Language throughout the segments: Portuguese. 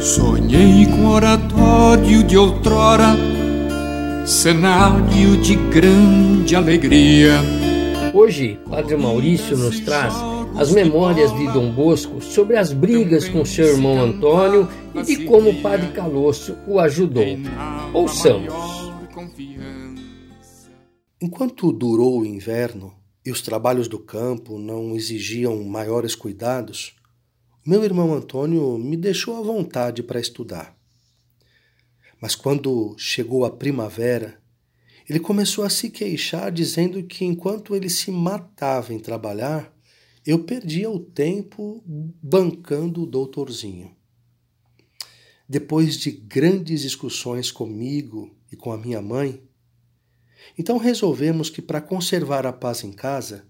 Sonhei com oratório de outrora, cenário de grande alegria. Hoje, Padre Maurício nos traz as memórias de Dom Bosco sobre as brigas com seu irmão Antônio e de como o Padre Calosso o ajudou. Ouçamos. Enquanto durou o inverno e os trabalhos do campo não exigiam maiores cuidados, meu irmão Antônio me deixou à vontade para estudar. Mas quando chegou a primavera, ele começou a se queixar, dizendo que enquanto ele se matava em trabalhar, eu perdia o tempo bancando o doutorzinho. Depois de grandes discussões comigo e com a minha mãe, então resolvemos que para conservar a paz em casa,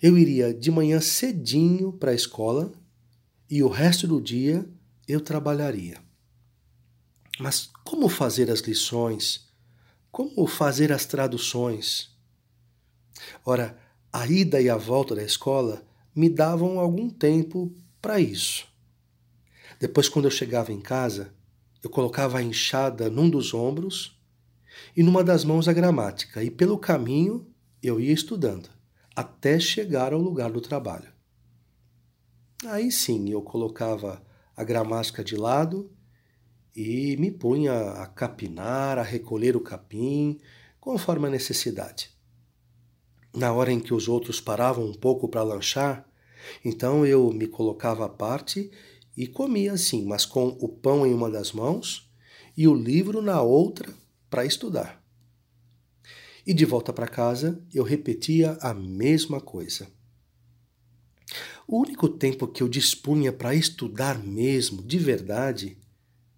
eu iria de manhã cedinho para a escola e o resto do dia eu trabalharia. Mas como fazer as lições? Como fazer as traduções? Ora, a ida e a volta da escola me davam algum tempo para isso. Depois, quando eu chegava em casa, eu colocava a enxada num dos ombros e numa das mãos a gramática, e pelo caminho eu ia estudando, até chegar ao lugar do trabalho. Aí sim eu colocava a gramática de lado e me punha a capinar, a recolher o capim, conforme a necessidade. Na hora em que os outros paravam um pouco para lanchar, então eu me colocava à parte e comia assim, mas com o pão em uma das mãos e o livro na outra para estudar. E de volta para casa eu repetia a mesma coisa. O único tempo que eu dispunha para estudar mesmo, de verdade,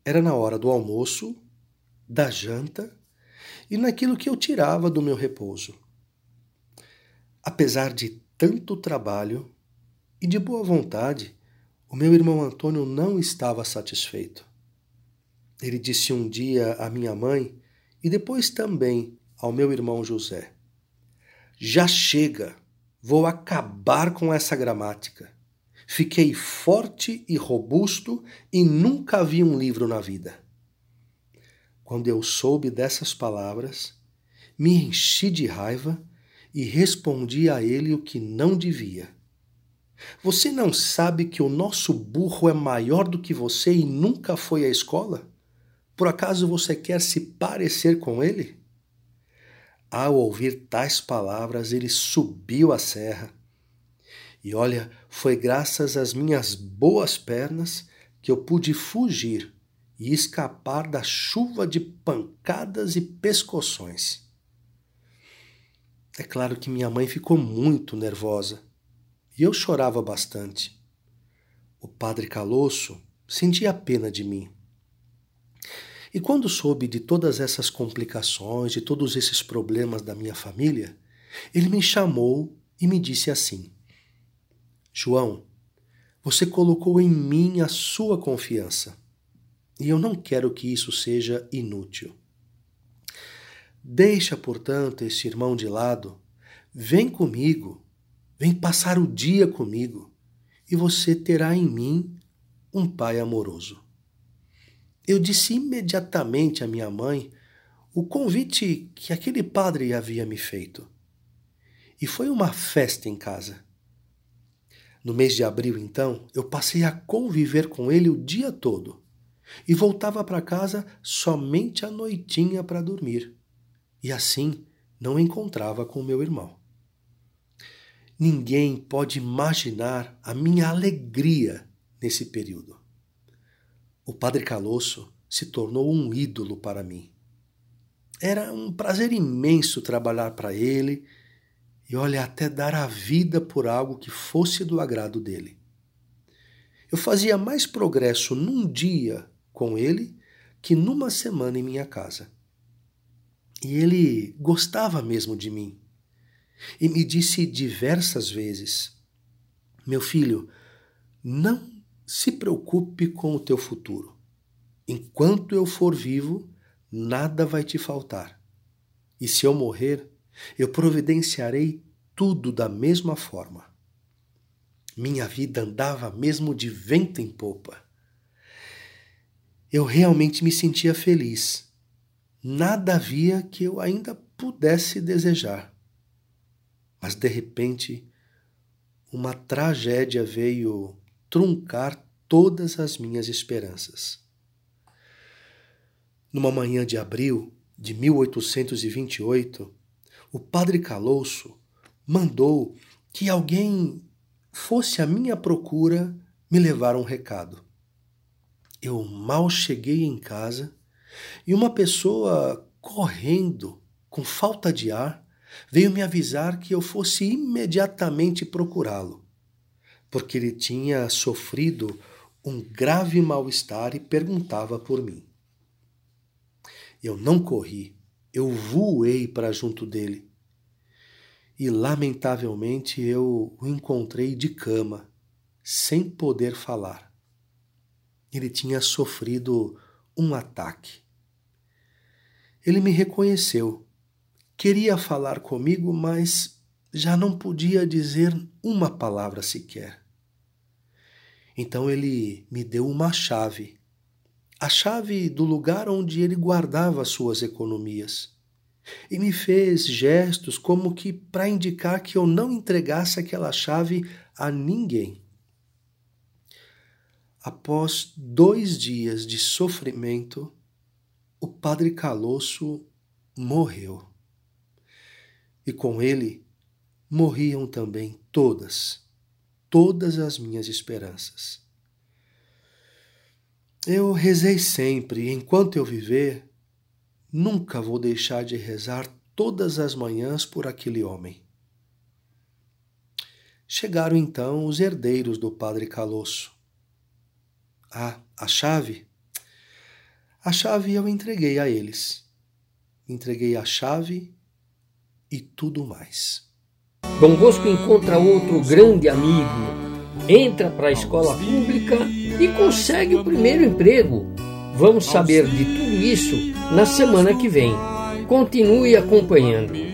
era na hora do almoço, da janta e naquilo que eu tirava do meu repouso. Apesar de tanto trabalho e de boa vontade, o meu irmão Antônio não estava satisfeito. Ele disse um dia à minha mãe e depois também ao meu irmão José: Já chega! Vou acabar com essa gramática. Fiquei forte e robusto e nunca vi um livro na vida. Quando eu soube dessas palavras, me enchi de raiva e respondi a ele o que não devia. Você não sabe que o nosso burro é maior do que você e nunca foi à escola? Por acaso você quer se parecer com ele? Ao ouvir tais palavras, ele subiu a serra. E olha, foi graças às minhas boas pernas que eu pude fugir e escapar da chuva de pancadas e pescoções. É claro que minha mãe ficou muito nervosa e eu chorava bastante. O padre Calosso sentia pena de mim e quando soube de todas essas complicações, de todos esses problemas da minha família, ele me chamou e me disse assim: João, você colocou em mim a sua confiança e eu não quero que isso seja inútil. Deixa, portanto, este irmão de lado, vem comigo, vem passar o dia comigo e você terá em mim um pai amoroso. Eu disse imediatamente à minha mãe o convite que aquele padre havia me feito. E foi uma festa em casa. No mês de abril, então, eu passei a conviver com ele o dia todo e voltava para casa somente à noitinha para dormir. E assim não encontrava com meu irmão. Ninguém pode imaginar a minha alegria nesse período. O padre Calosso se tornou um ídolo para mim. Era um prazer imenso trabalhar para ele e, olha, até dar a vida por algo que fosse do agrado dele. Eu fazia mais progresso num dia com ele que numa semana em minha casa. E ele gostava mesmo de mim. E me disse diversas vezes: Meu filho, não se preocupe com o teu futuro. Enquanto eu for vivo, nada vai te faltar. E se eu morrer, Eu providenciarei tudo da mesma forma. Minha vida andava mesmo de vento em popa. Eu realmente me sentia feliz. Nada havia que eu ainda pudesse desejar. Mas de repente, uma tragédia veio truncar todas as minhas esperanças. Numa manhã de abril de 1828, o padre Calouço mandou que alguém fosse à minha procura me levar um recado. Eu mal cheguei em casa e uma pessoa correndo, com falta de ar, veio me avisar que eu fosse imediatamente procurá-lo, porque ele tinha sofrido um grave mal-estar e perguntava por mim. Eu não corri, eu voei para junto dele e lamentavelmente eu o encontrei de cama, sem poder falar. Ele tinha sofrido um ataque. Ele me reconheceu. Queria falar comigo, mas já não podia dizer uma palavra sequer. Então ele me deu uma chave, a chave do lugar onde ele guardava suas economias e me fez gestos como que para indicar que eu não entregasse aquela chave a ninguém. Após dois dias de sofrimento, o padre Calosso morreu. E com ele morriam também todas, todas as minhas esperanças. Eu rezei sempre, enquanto eu viver, Nunca vou deixar de rezar todas as manhãs por aquele homem. Chegaram então os herdeiros do padre Calosso. Ah, a chave? A chave eu entreguei a eles. Entreguei a chave e tudo mais. Dom Bosco encontra outro grande amigo, entra para a escola pública e consegue o primeiro emprego. Vamos saber de tudo isso na semana que vem. Continue acompanhando.